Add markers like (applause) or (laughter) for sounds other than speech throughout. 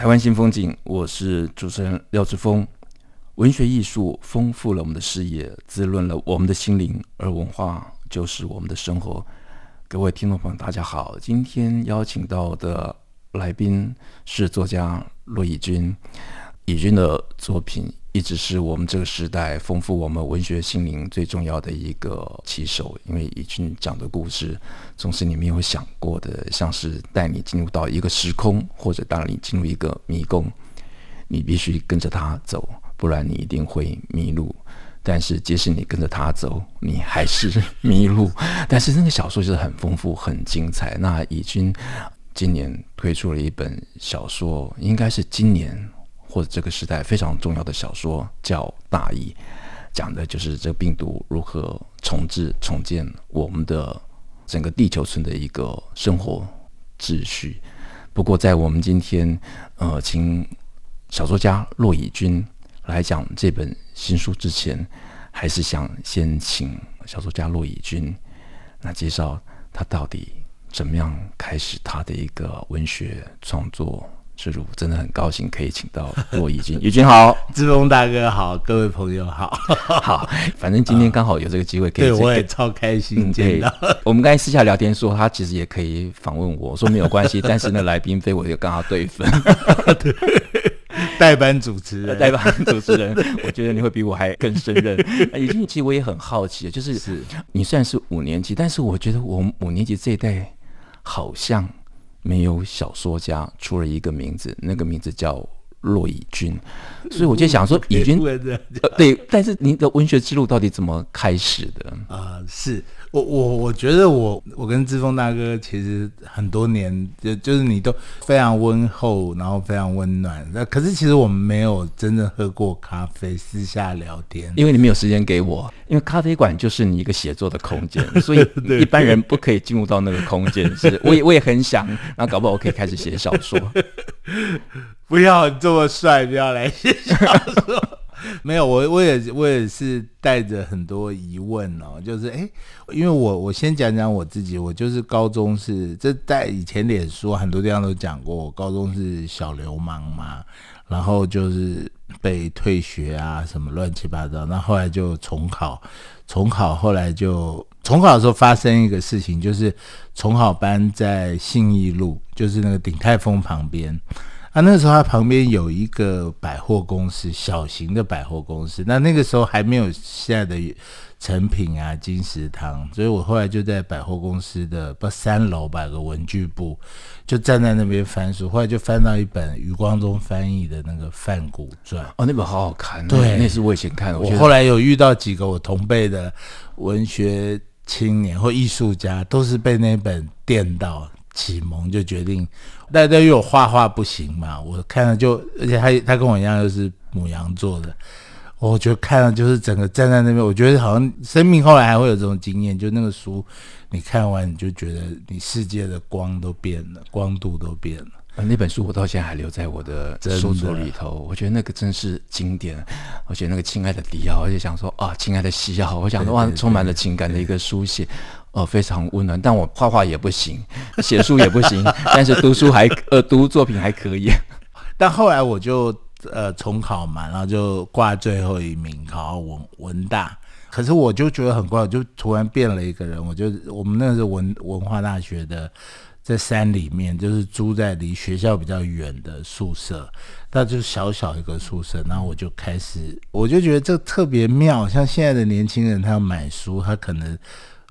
台湾新风景，我是主持人廖志峰。文学艺术丰富了我们的视野，滋润了我们的心灵，而文化就是我们的生活。各位听众朋友，大家好，今天邀请到的来宾是作家骆以军。以军的作品一直是我们这个时代丰富我们文学心灵最重要的一个棋手，因为以军讲的故事总是你没有想过的，像是带你进入到一个时空，或者带你进入一个迷宫，你必须跟着他走，不然你一定会迷路。但是即使你跟着他走，你还是迷路。但是那个小说就是很丰富、很精彩。那以军今年推出了一本小说，应该是今年。或者这个时代非常重要的小说叫《大疫》，讲的就是这个病毒如何重置、重建我们的整个地球村的一个生活秩序。不过，在我们今天呃，请小说家骆以军来讲这本新书之前，还是想先请小说家骆以军来介绍他到底怎么样开始他的一个文学创作。是如真的很高兴可以请到骆以军，以军好，志峰大哥好，各位朋友好，好，反正今天刚好有这个机会可以，对我也超开心见到。嗯、我们刚才私下聊天说，他其实也可以访问我，说没有关系，但是那来宾非我就跟他对分，对，代班主持人，代班主持人，我觉得你会比我还更胜任。以军，其实我也很好奇，就是是你虽然是五年级，但是我觉得我们五年级这一代好像。没有小说家出了一个名字，那个名字叫骆以军，所以我就想说，(laughs) 以军对，但是您的文学之路到底怎么开始的啊、呃？是。我我我觉得我我跟志峰大哥其实很多年就就是你都非常温厚，然后非常温暖。那可是其实我们没有真正喝过咖啡，私下聊天，因为你没有时间给我。因为咖啡馆就是你一个写作的空间，(laughs) 所以一般人不可以进入到那个空间。是，我也我也很想，然后搞不好我可以开始写小说。(laughs) 不要这么帅，不要来写小说。没有，我我也我也是带着很多疑问哦，就是哎，因为我我先讲讲我自己，我就是高中是这在以前脸书很多地方都讲过，我高中是小流氓嘛，然后就是被退学啊什么乱七八糟，那后来就重考，重考后来就重考的时候发生一个事情，就是重考班在信义路，就是那个鼎泰丰旁边。啊，那时候他旁边有一个百货公司，小型的百货公司。那那个时候还没有现在的诚品啊、金石堂，所以我后来就在百货公司的不三楼吧，有个文具部，就站在那边翻书。后来就翻到一本余光中翻译的那个《范古传》。哦，那本好好看。对，那是我以前看的。我，我后来有遇到几个我同辈的文学青年或艺术家，都是被那本电到。启蒙就决定，但但因为我画画不行嘛，我看了就，而且他他跟我一样又是母羊座的，我觉得看了就是整个站在那边，我觉得好像生命后来还会有这种经验，就那个书你看完你就觉得你世界的光都变了，光度都变了。那本书我到现在还留在我的书桌里头，我觉得那个真是经典。我觉得那个亲爱的迪奥，而且想说啊，亲爱的西奥，我想说哇，充满了情感的一个书写。哦，非常温暖，但我画画也不行，写书也不行，但是读书还呃读作品还可以。(laughs) 但后来我就呃重考嘛，然后就挂最后一名，考文文大。可是我就觉得很怪，我就突然变了一个人。我就我们那是文文化大学的，在山里面，就是住在离学校比较远的宿舍，那就是小小一个宿舍。然后我就开始，我就觉得这特别妙。像现在的年轻人，他要买书，他可能。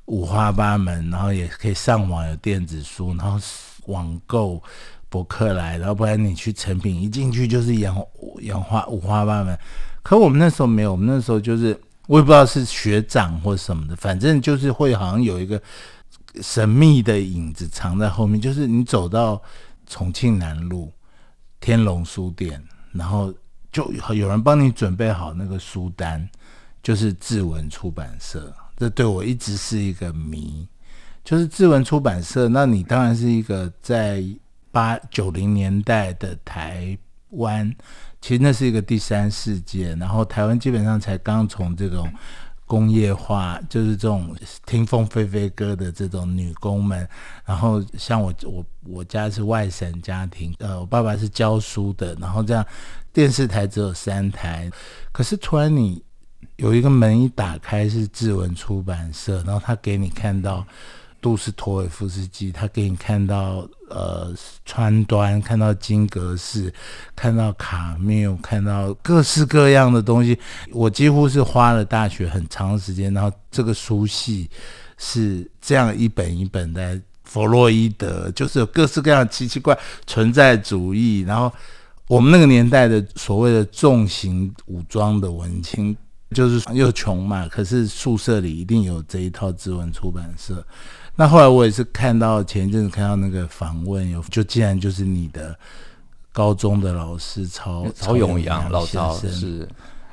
五花八门，然后也可以上网有电子书，然后网购博客来，然后不然你去成品一进去就是洋洋花五花八门。可我们那时候没有，我们那时候就是我也不知道是学长或什么的，反正就是会好像有一个神秘的影子藏在后面。就是你走到重庆南路天龙书店，然后就有人帮你准备好那个书单，就是志文出版社。这对我一直是一个谜。就是志文出版社，那你当然是一个在八九零年代的台湾，其实那是一个第三世界。然后台湾基本上才刚从这种工业化，就是这种听凤飞飞歌的这种女工们。然后像我我我家是外省家庭，呃，我爸爸是教书的。然后这样电视台只有三台，可是突然你有一个门一打开是志文出版社，然后他给你看到。杜斯托尔夫斯基，他给你看到呃川端，看到金阁寺，看到卡缪，看到各式各样的东西。我几乎是花了大学很长时间，然后这个书系是这样一本一本的。弗洛伊德就是有各式各样奇奇怪存在主义，然后我们那个年代的所谓的重型武装的文青，就是又穷嘛，可是宿舍里一定有这一套志文出版社。那后来我也是看到前一阵子看到那个访问，有就竟然就是你的高中的老师曹曹永阳老师是，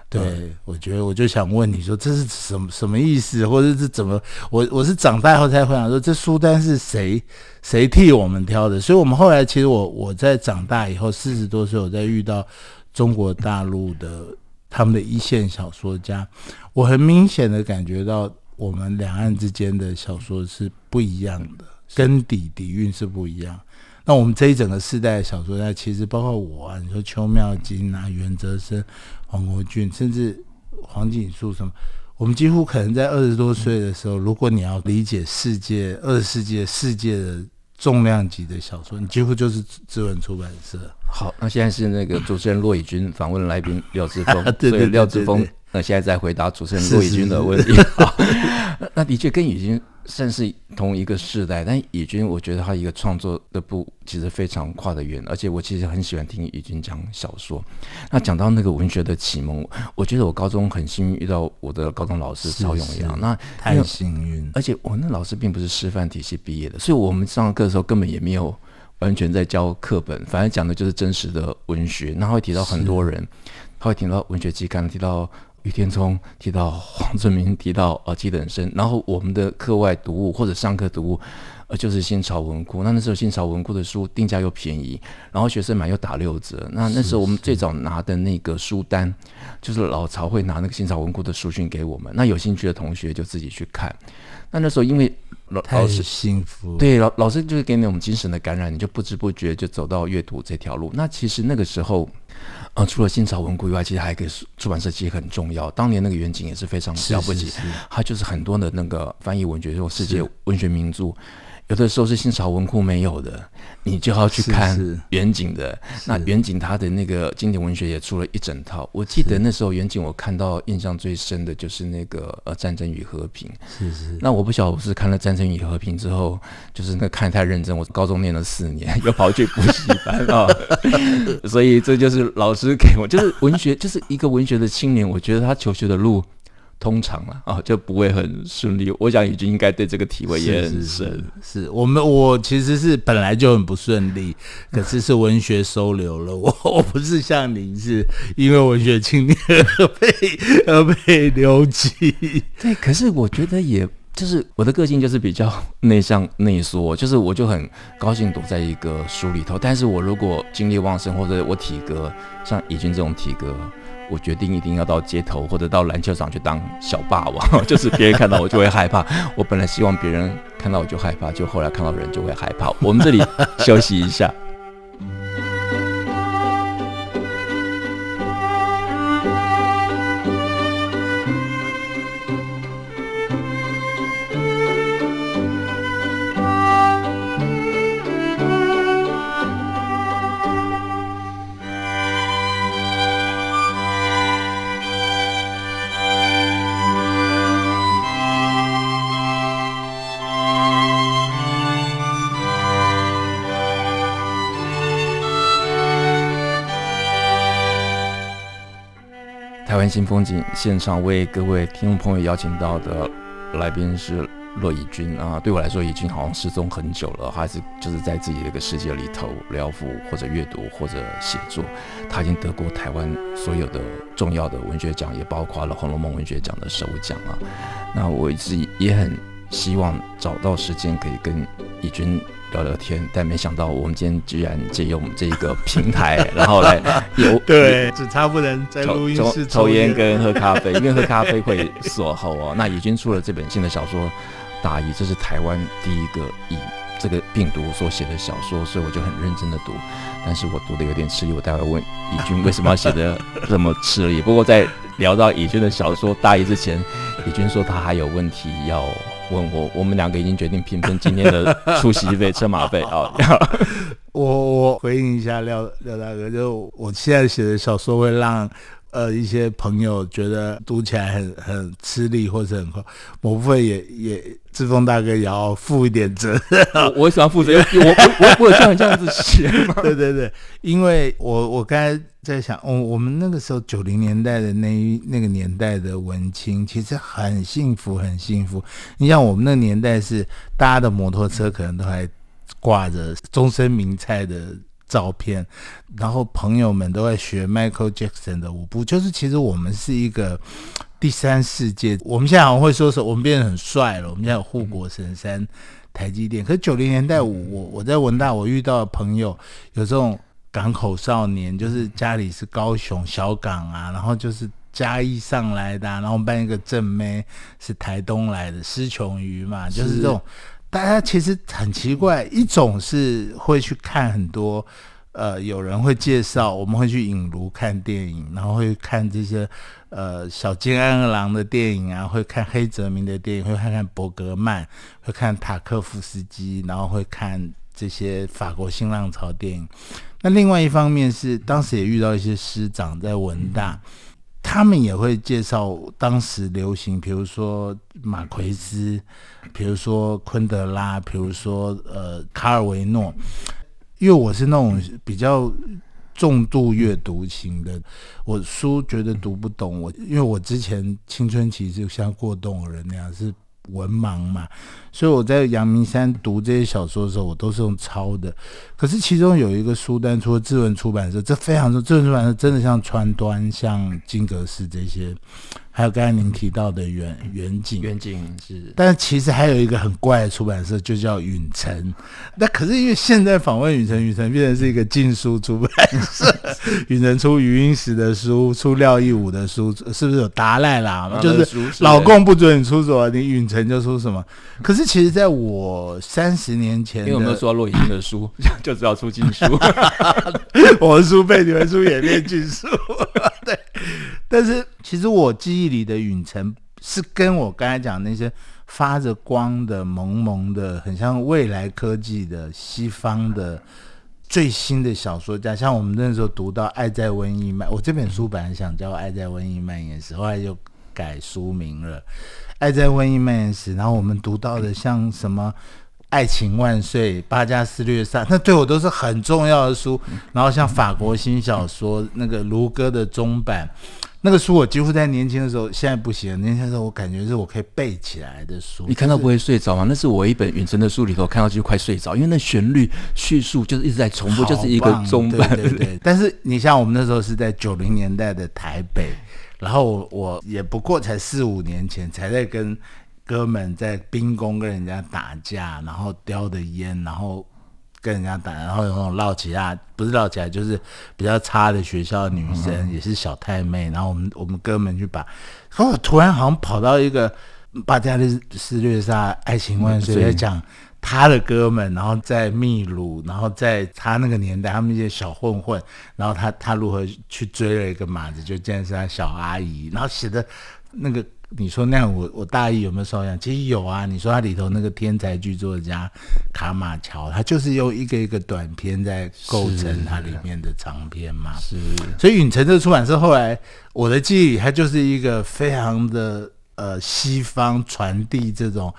对、嗯，我觉得我就想问你说这是什么什么意思，或者是怎么？我我是长大后才会想说这书单是谁谁替我们挑的？所以我们后来其实我我在长大以后四十多岁，我在遇到中国大陆的他们的一线小说家，我很明显的感觉到。我们两岸之间的小说是不一样的，根底底蕴是不一样。那我们这一整个世代的小说家，其实包括我啊，你说邱妙金啊、袁哲生、黄国俊，甚至黄锦树什么，我们几乎可能在二十多岁的时候，如果你要理解世界二十世纪世界的重量级的小说，你几乎就是志文出版社。好，那现在是那个主持人骆以军访问来宾廖志峰，(laughs) 所以廖志峰。那现在再回答主持人 (laughs) 骆以军的问题。那的确跟以军算是同一个世代，但以军我觉得他一个创作的步其实非常跨得远，而且我其实很喜欢听以军讲小说。那讲到那个文学的启蒙，我觉得我高中很幸运遇到我的高中老师曹永阳，那太幸运。而且我那老师并不是师范体系毕业的，所以我们上课的时候根本也没有完全在教课本，反正讲的就是真实的文学。那会提到很多人，他会提到文学期刊，提到。余天聪提到黄春明，提到呃纪等生，然后我们的课外读物或者上课读物，呃就是新潮文库。那那时候新潮文库的书定价又便宜，然后学生买又打六折。那那时候我们最早拿的那个书单，就是老曹会拿那个新潮文库的书讯给我们。那有兴趣的同学就自己去看。那那时候因为老老师幸福，对老老师就是给你我们精神的感染，你就不知不觉就走到阅读这条路。那其实那个时候。呃，除了新潮文库以外，其实还有一个出版社其实很重要。当年那个远景也是非常了不起，它就是很多的那个翻译文学，或世界文学名著。有的时候是新潮文库没有的，你就要去看远景的。那远景他的那个经典文学也出了一整套。我记得那时候远景我看到印象最深的就是那个呃《战争与和平》。是是。那我不晓得我是看了《战争与和平》之后，就是那看太认真，我高中念了四年，(laughs) 又跑去补习班啊。(laughs) 所以这就是老师给我，就是文学，就是一个文学的青年，我觉得他求学的路。通常了啊，就不会很顺利。我想宇军应该对这个体会也很深。是，我们我其实是本来就很不顺利，(laughs) 可是是文学收留了我。(laughs) 我不是像您是因为文学青年而被而被留级。对，可是我觉得也就是我的个性就是比较内向内缩，就是我就很高兴躲在一个书里头。但是我如果精力旺盛或者我体格像已经这种体格。我决定一定要到街头或者到篮球场去当小霸王，(laughs) 就是别人看到我就会害怕。我本来希望别人看到我就害怕，就后来看到人就会害怕。我们这里休息一下。新风景现场为各位听众朋友邀请到的来宾是骆以军啊，对我来说，以军好像失踪很久了，还是就是在自己的一个世界里头疗愈或者阅读或者写作。他已经得过台湾所有的重要的文学奖，也包括了《红楼梦》文学奖的首奖啊。那我一直也很希望找到时间可以跟以军聊聊天，但没想到我们今天居然借用这个平台，然后来 (laughs) 有对，只差不能在录音室抽烟跟喝咖啡，因为喝咖啡会锁喉哦。(laughs) 那以军出了这本新的小说。大意，这是台湾第一个以这个病毒所写的小说，所以我就很认真的读，但是我读的有点吃力。我待会问以军为什么要写的这么吃力。不过在聊到以军的小说《大意》之前，以军说他还有问题要问我，我们两个已经决定平分今天的出席费、车马费 (laughs) 啊。我我回应一下廖廖大哥，就我现在写的小说会让。呃，一些朋友觉得读起来很很吃力，或者很快，某部分也也志峰大哥也要负一点责任。我为什么要负责任？我我我像你这样子写吗？(laughs) 对对对，因为我我刚才在想，哦，我们那个时候九零年代的那一那个年代的文青，其实很幸福，很幸福。你像我们那个年代是大家的摩托车可能都还挂着终身名菜的。照片，然后朋友们都在学 Michael Jackson 的舞步，就是其实我们是一个第三世界。我们现在好像会说说我们变得很帅了，我们现在有护国神山台积电。可是九零年代我我我在文大我遇到的朋友有这种港口少年，就是家里是高雄小港啊，然后就是嘉义上来的，啊，然后我们班一个正妹是台东来的施琼瑜嘛，就是这种。大家其实很奇怪，一种是会去看很多，呃，有人会介绍，我们会去影炉看电影，然后会看这些呃小金安二郎的电影啊，会看黑泽明的电影，会看看伯格曼，会看塔科夫斯基，然后会看这些法国新浪潮电影。那另外一方面是，当时也遇到一些师长在文大。他们也会介绍当时流行，比如说马奎斯，比如说昆德拉，比如说呃卡尔维诺。因为我是那种比较重度阅读型的，我书觉得读不懂。我因为我之前青春期就像过动的人那样是。文盲嘛，所以我在阳明山读这些小说的时候，我都是用抄的。可是其中有一个书单，除了志文出版社，这非常重。志文出版社真的像川端、像金阁寺这些。还有刚才您提到的远远景，远景是，但是其实还有一个很怪的出版社，就叫允晨。那可是因为现在访问允晨，允晨变成是一个禁书出版社。允晨出余英时的书，出廖一武的书，是不是有达赖喇嘛？就是老共不准你出什么，你允晨就出什么。可是其实在我三十年前，因为我们都说骆以军的书，(laughs) 就知道出禁书。(laughs) 我的书被你们书也变禁书。但是其实我记忆里的允晨是跟我刚才讲那些发着光的、萌萌的、很像未来科技的西方的最新的小说家，像我们那时候读到《爱在瘟疫蔓》，我这本书本来想叫《爱在瘟疫蔓延时》，后来就改书名了，《爱在瘟疫蔓延时》。然后我们读到的像什么？爱情万岁，巴加斯略萨，那对我都是很重要的书。然后像法国新小说那个卢戈的中版，那个书我几乎在年轻的时候，现在不行。年轻的时候我感觉是我可以背起来的书。你看到不会睡着吗？那是我一本远程的书里头看到就快睡着，因为那旋律叙述就是一直在重复，就是一个中版。对对对。但是你像我们那时候是在九零年代的台北，然后我我也不过才四五年前才在跟。哥们在兵工跟人家打架，然后叼的烟，然后跟人家打，然后有那种烙起来，不是闹起来，就是比较差的学校的女生，嗯、也是小太妹。然后我们我们哥们去把，然后我突然好像跑到一个巴加利斯略萨爱情万岁，在讲他的哥们，然后在秘鲁，然后在他那个年代，他们一些小混混，然后他他如何去追了一个马子，就见是他小阿姨，然后写的那个。你说那样我我大意有没有受影响？其实有啊。你说它里头那个天才剧作家卡马乔，他就是用一个一个短片在构成它里面的长篇嘛。是。所以允晨这个出版社后来我的记忆里，它就是一个非常的呃西方传递这种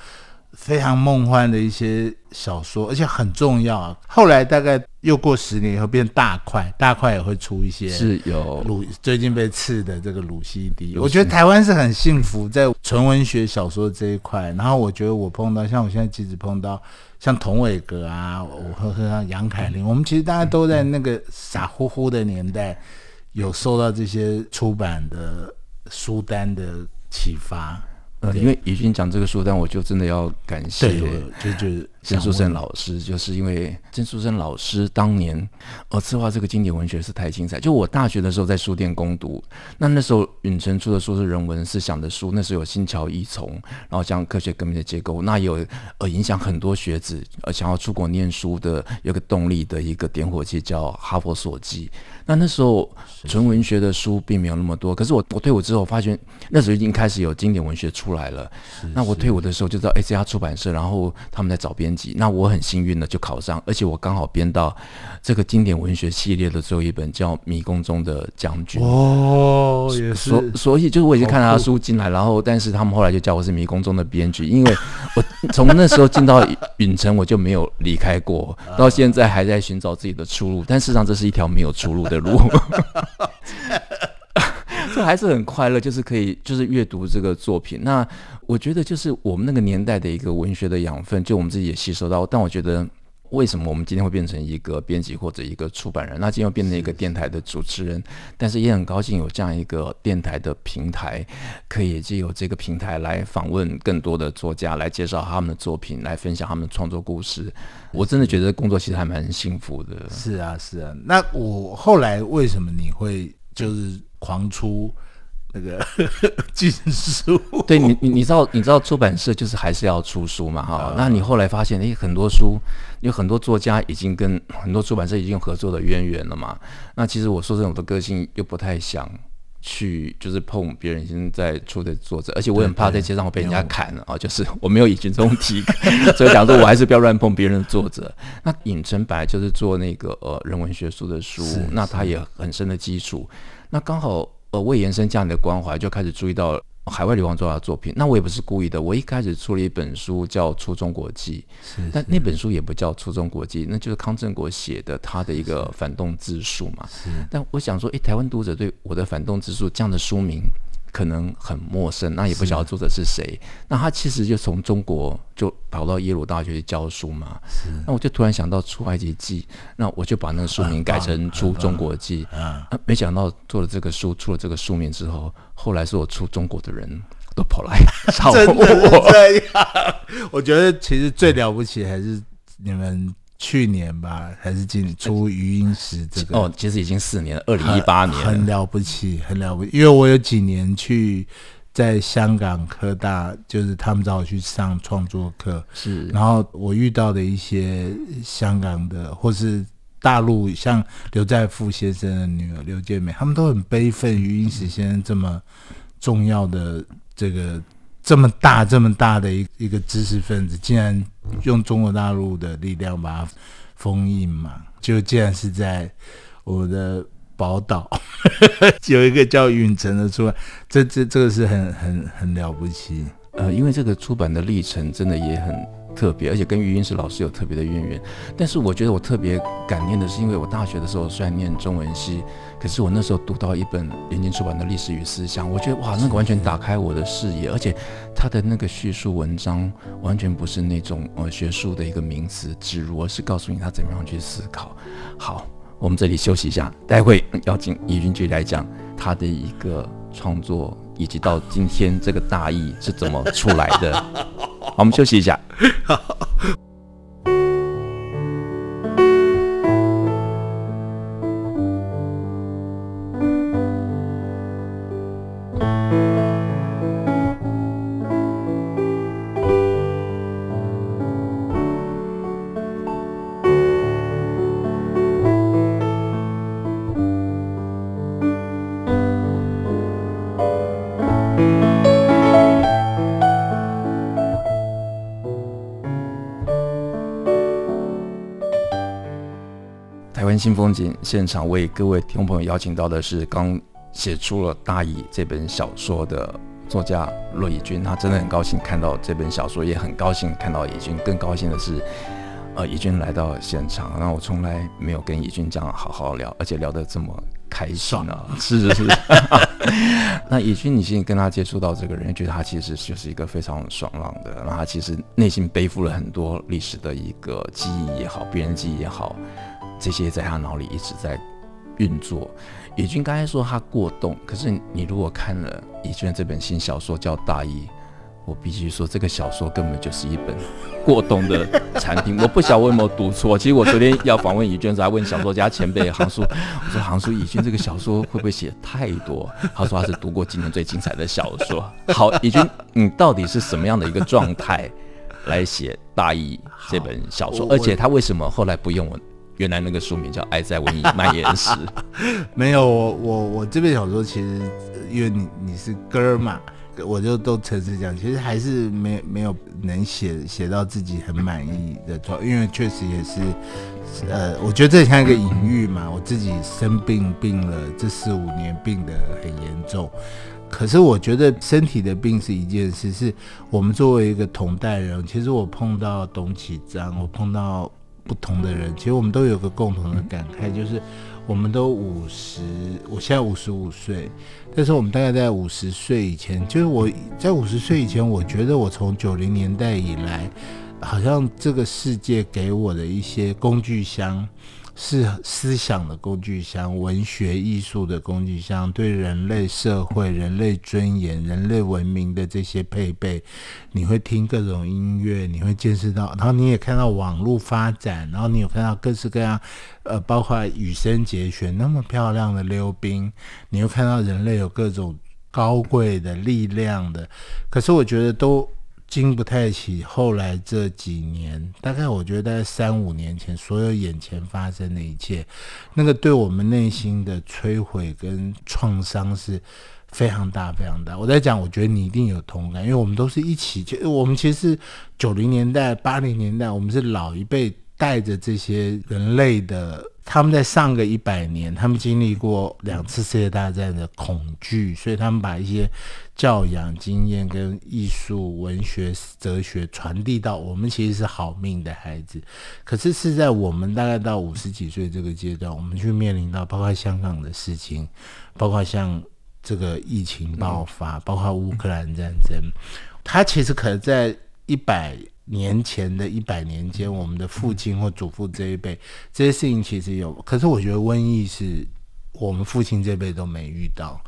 非常梦幻的一些小说，而且很重要啊。后来大概又过十年以后，变大块，大块也会出一些是有鲁最近被刺的这个鲁西迪。我觉得台湾是很幸福，在纯文学小说这一块。然后我觉得我碰到像我现在即使碰到像童伟格啊，我和和像杨凯琳，我们其实大家都在那个傻乎乎的年代，有受到这些出版的书单的启发。呃，因为已经讲这个书但，我就真的要感谢，就就是曾树生老师，就是因为曾树生老师当年呃策划这个经典文学是太精彩。就我大学的时候在书店攻读，那那时候允晨出的书是人文思想的书，那时候有《新桥异丛》，然后讲科学革命的结构，那有呃影响很多学子呃想要出国念书的有个动力的一个点火器叫《哈佛所记》。那那时候纯文学的书并没有那么多，可是我我退伍之后发现那时候已经开始有经典文学出来了。那我退伍的时候就知道 A C R 出版社，然后他们在找编辑。那我很幸运的就考上，而且我刚好编到这个经典文学系列的最后一本叫《迷宫中的将军》。哦，也是。所所以就是我已经看到他书进来，然后但是他们后来就叫我是迷宫中的编剧，因为我从那时候进到允城我就没有离开过，(laughs) 到现在还在寻找自己的出路。但事实上这是一条没有出路的。路，(laughs) 这还是很快乐，就是可以，就是阅读这个作品。那我觉得，就是我们那个年代的一个文学的养分，就我们自己也吸收到。但我觉得，为什么我们今天会变成一个编辑或者一个出版人？那今天又变成一个电台的主持人，但是也很高兴有这样一个电台的平台，可以借由这个平台来访问更多的作家，来介绍他们的作品，来分享他们的创作故事。我真的觉得工作其实还蛮幸福的。是啊，是啊。那我后来为什么你会就是狂出那个 (laughs) 禁书？对你，你你知道，你知道出版社就是还是要出书嘛？哈，那你后来发现，诶，很多书有很多作家已经跟 (clears throat) 很多出版社已经有合作的渊源了嘛？那其实我说这种的个性又不太想。去就是碰别人已经在出的作者，而且我很怕在街上我被人家砍了啊！就是我没有以前这种体格，(laughs) 所以讲说我还是不要乱碰别人的作者。那允晨本来就是做那个呃人文学术的书，那他也很深的基础。那刚好呃为延伸这样的关怀，就开始注意到。海外流亡作家的作品，那我也不是故意的。我一开始出了一本书叫《出中国记》，但那本书也不叫《出中国记》，那就是康正国写的他的一个反动自述嘛。但我想说，诶，台湾读者对我的反动自述这样的书名。可能很陌生，那也不晓得作者是谁。是那他其实就从中国就跑到耶鲁大学去教书嘛。是那我就突然想到《出埃及记》，那我就把那个书名改成《出中国记》。啊，没想到做了这个书，出了这个书名之后，后来是我出中国的人都跑来找我。(laughs) 真的这样？(laughs) 我觉得其实最了不起还是你们。去年吧，还是今年出余音时这个哦，其实已经四年了，二零一八年很，很了不起，很了不起。因为我有几年去在香港科大，就是他们找我去上创作课，是。然后我遇到的一些香港的或是大陆，像刘在富先生的女儿刘建美，他们都很悲愤余音时先生这么重要的这个。这么大这么大的一一个知识分子，竟然用中国大陆的力量把它封印嘛？就竟然是在我的宝岛 (laughs) 有一个叫允晨的出版，这这这个是很很很了不起。呃，因为这个出版的历程真的也很。特别，而且跟余英时老师有特别的渊源。但是我觉得我特别感念的是，因为我大学的时候虽然念中文系，可是我那时候读到一本联经出版的《历史与思想》，我觉得哇，那个完全打开我的视野，而且他的那个叙述文章完全不是那种呃学术的一个名词植入，而是告诉你他怎么样去思考。好，我们这里休息一下，待会要请怡君继续来讲他的一个创作，以及到今天这个大义是怎么出来的。好，我们休息一下。新风景现场为各位听众朋友邀请到的是刚写出了《大义》这本小说的作家骆以军，他真的很高兴看到这本小说，也很高兴看到以军。更高兴的是，呃，以军来到现场，然后我从来没有跟以军这样好好聊，而且聊得这么开心啊！是是是。那以军，你现在跟他接触到这个人，觉得他其实就是一个非常爽朗的，然后他其实内心背负了很多历史的一个记忆也好，别人记忆也好，这些在他脑里一直在运作。以军刚才说他过动，可是你如果看了以军这本新小说叫《大义》，我必须说这个小说根本就是一本过动的产品。我不晓得我有没有读错。其实我昨天要访问以军时，还问小说家前辈杭叔，我说杭叔，以军这个小说会不会写太多？他说他是读过今年最精彩的小说。好，以军，你到底是什么样的一个状态来写《大义》这本小说？而且他为什么后来不用我？原来那个书名叫《爱在瘟疫蔓延时》，(laughs) 没有我我我这本小说其实因为你你是哥嘛，我就都诚实讲，其实还是没没有能写写到自己很满意的状，因为确实也是，呃，我觉得这像一个隐喻嘛，我自己生病病了这四五年，病得很严重，可是我觉得身体的病是一件事，是我们作为一个同代人，其实我碰到董启章，我碰到。不同的人，其实我们都有个共同的感慨，就是我们都五十，我现在五十五岁，但是我们大概在五十岁以前，就是我在五十岁以前，我觉得我从九零年代以来，好像这个世界给我的一些工具箱。是思想的工具箱，文学艺术的工具箱，对人类社会、人类尊严、人类文明的这些配备，你会听各种音乐，你会见识到，然后你也看到网络发展，然后你有看到各式各样，呃，包括羽生结弦那么漂亮的溜冰，你又看到人类有各种高贵的力量的，可是我觉得都。经不太起后来这几年，大概我觉得在三五年前，所有眼前发生的一切，那个对我们内心的摧毁跟创伤是非常大、非常大。我在讲，我觉得你一定有同感，因为我们都是一起，就我们其实九零年代、八零年代，我们是老一辈带着这些人类的。他们在上个一百年，他们经历过两次世界大战的恐惧，所以他们把一些教养经验跟艺术、文学、哲学传递到我们，其实是好命的孩子。可是是在我们大概到五十几岁这个阶段，我们去面临到包括香港的事情，包括像这个疫情爆发，包括乌克兰战争，他其实可能在一百。年前的一百年间，我们的父亲或祖父这一辈，这些事情其实有。可是我觉得瘟疫是我们父亲这辈都没遇到。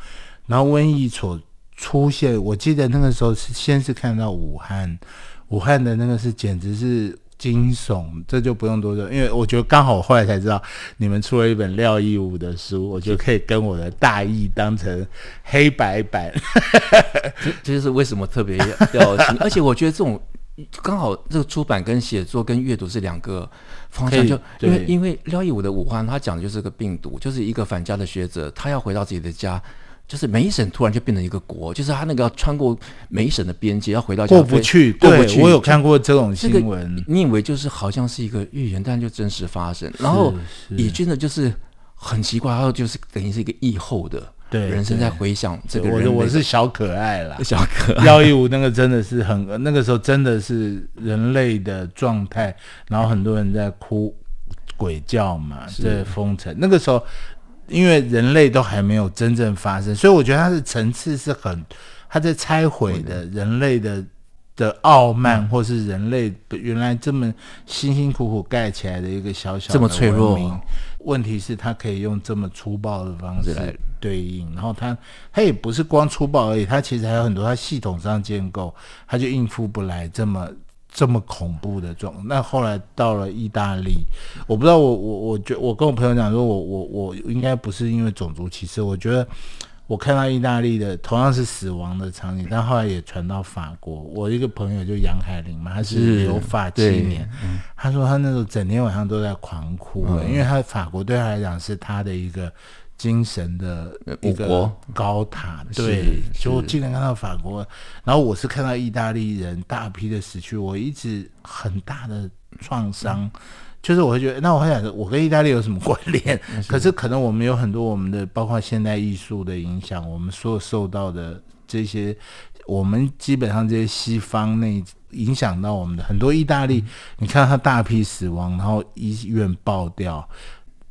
然后瘟疫所出现，我记得那个时候是先是看到武汉，武汉的那个是简直是惊悚，这就不用多说。因为我觉得刚好我后来才知道，你们出了一本廖义武的书，我觉得可以跟我的大意当成黑白版。这 (laughs) 这就是为什么特别要，而且我觉得这种。刚好这个出版跟写作跟阅读是两个方向，就因为因为廖义武的武汉，他讲的就是个病毒，就是一个返家的学者，他要回到自己的家，就是每一省突然就变成一个国，就是他那个要穿过每一省的边界要回到家，过不去，过不去。我有看过这种新闻，这个，你以为就是好像是一个预言，但就真实发生。然后以军的就是很奇怪，然后就是等于是一个疫后的。对，人生在回想这个人，我我是小可爱啦，(laughs) 小可爱。幺一五那个真的是很，那个时候真的是人类的状态，然后很多人在哭鬼叫嘛，在封城。那个时候，因为人类都还没有真正发生，所以我觉得它的层次是很，它在拆毁的人类的。的傲慢，或是人类原来这么辛辛苦苦盖起来的一个小小的文明，这么脆弱。问题是，它可以用这么粗暴的方式来对应，然后它它也不是光粗暴而已，它其实还有很多它系统上建构，它就应付不来这么这么恐怖的状。那后来到了意大利，我不知道我我我觉我跟我朋友讲说，我我我应该不是因为种族歧视，我觉得。我看到意大利的同样是死亡的场景，但后来也传到法国。我一个朋友就杨海林嘛，他是留法七年，他说他那时候整天晚上都在狂哭，嗯、因为他法国对他来讲是他的一个精神的一个高塔。对，就我竟然看到法国，然后我是看到意大利人大批的死去，我一直很大的创伤。嗯就是我会觉得，那我会想说，我跟意大利有什么关联？(laughs) 可是可能我们有很多我们的，包括现代艺术的影响，我们所受到的这些我们基本上这些西方那影响到我们的很多意大利，你看他大批死亡，然后医院爆掉，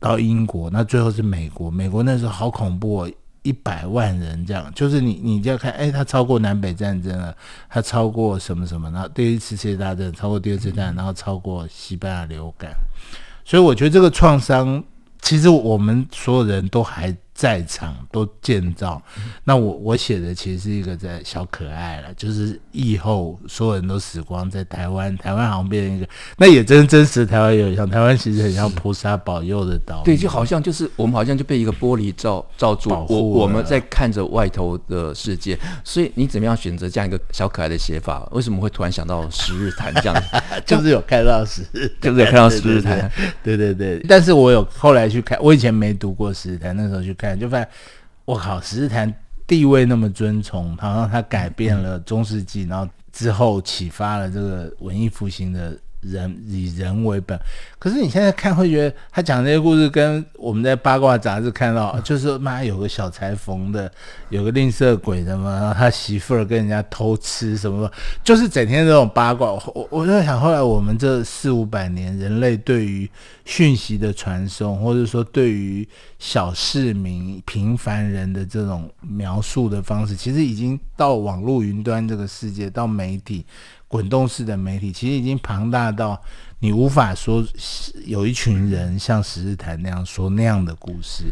到英国，那最后是美国，美国那时候好恐怖哦。一百万人这样，就是你，你就要看，哎，他超过南北战争了，他超过什么什么，然后第一次世界大战，超过第二次大战，然后超过西班牙流感，所以我觉得这个创伤，其实我们所有人都还。在场都建造，那我我写的其实是一个在小可爱了，就是疫后所有人都死光在台湾，台湾好像变成一个，那也真真实台湾有像，台湾其实很像菩萨保佑的岛，对，就好像就是我们好像就被一个玻璃罩罩住，我我们在看着外头的世界，所以你怎么样选择这样一个小可爱的写法？为什么会突然想到十日谈这样？(laughs) 就是有看到十日，就是有看到十日谈，对对对，但是我有后来去看，我以前没读过十日谈，那时候去看。就发现，我靠，十日谈地位那么尊崇，好像他改变了中世纪，然后之后启发了这个文艺复兴的。人以人为本，可是你现在看会觉得他讲这些故事跟我们在八卦杂志看到，(laughs) 就是妈有个小裁缝的，有个吝啬鬼的嘛，然后他媳妇儿跟人家偷吃什么，就是整天这种八卦。我我在想，后来我们这四五百年人类对于讯息的传送，或者说对于小市民、平凡人的这种描述的方式，其实已经到网络云端这个世界，到媒体。滚动式的媒体其实已经庞大到你无法说有一群人像十日谈那样说那样的故事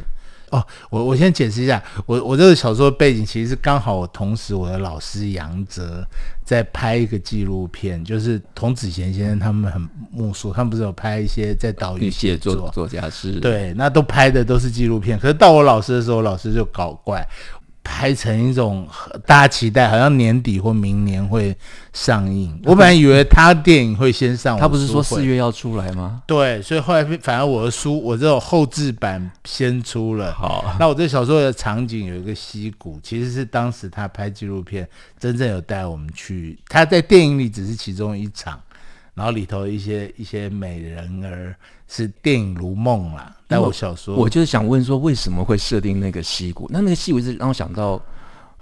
哦。我我先解释一下，我我这个小说的背景其实是刚好我同时我的老师杨哲在拍一个纪录片，就是童子贤先生他们很目宿，他们不是有拍一些在岛屿写作作家是，对，那都拍的都是纪录片。可是到我老师的时候，我老师就搞怪。拍成一种大家期待，好像年底或明年会上映。我本来以为他电影会先上，他不是说四月要出来吗？对，所以后来反而我的书，我这种后置版先出了。好，那我这小说的场景有一个溪谷，其实是当时他拍纪录片，真正有带我们去。他在电影里只是其中一场。然后里头一些一些美人儿是电影如梦啦，但我小说我就是想问说，为什么会设定那个溪谷？那那个溪谷是让我想到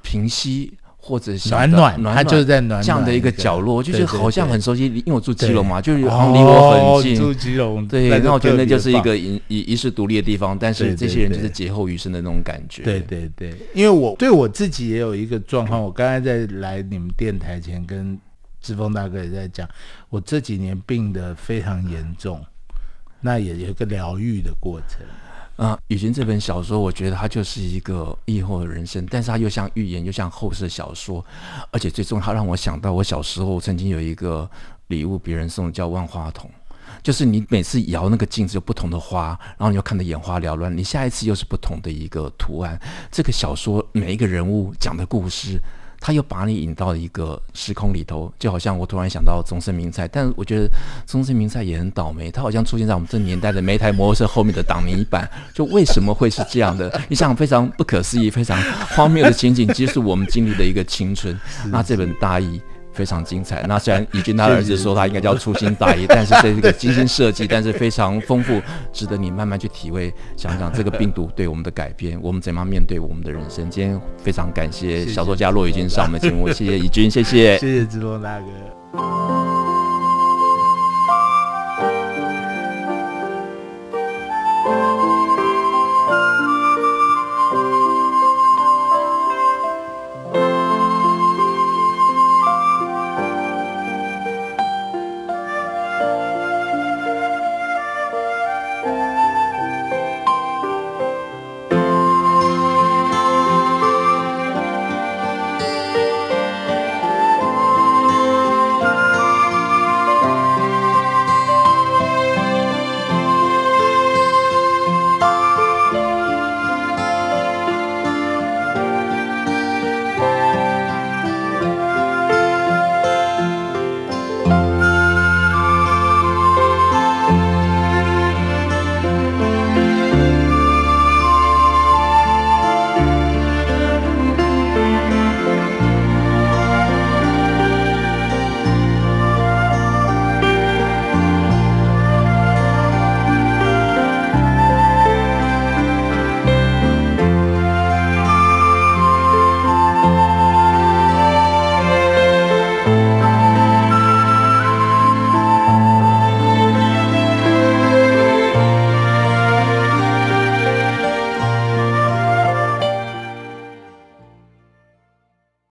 平溪或者暖暖，暖，它就是在暖暖这样的一个角落，就是好像很熟悉，因为我住基隆嘛，就是好像离我很近。住基隆，对，那我觉得那就是一个遗遗遗世独立的地方，但是这些人就是劫后余生的那种感觉。对对对，因为我对我自己也有一个状况，我刚才在来你们电台前跟。志峰大哥也在讲，我这几年病得非常严重，那也有一个疗愈的过程。啊，雨君这本小说，我觉得它就是一个疫后人生，但是它又像寓言，又像后世小说，而且最终它让我想到，我小时候曾经有一个礼物，别人送叫万花筒，就是你每次摇那个镜子有不同的花，然后你又看得眼花缭乱，你下一次又是不同的一个图案。这个小说每一个人物讲的故事。他又把你引到了一个时空里头，就好像我突然想到中森明菜，但我觉得中森明菜也很倒霉，他好像出现在我们这年代的每台摩托车后面的挡泥板，就为什么会是这样的？你想非常不可思议、非常荒谬的情景，其实是我们经历的一个青春。那这本大意。非常精彩。那虽然以君他儿子说他应该叫粗心大意，但是这是一个精心设计，但是非常丰富，值得你慢慢去体会。想想这个病毒对我们的改变，我们怎么样面对我们的人生？今天非常感谢小说家骆以军上我们的节目，谢谢。怡君，谢谢，谢谢。志龙大哥。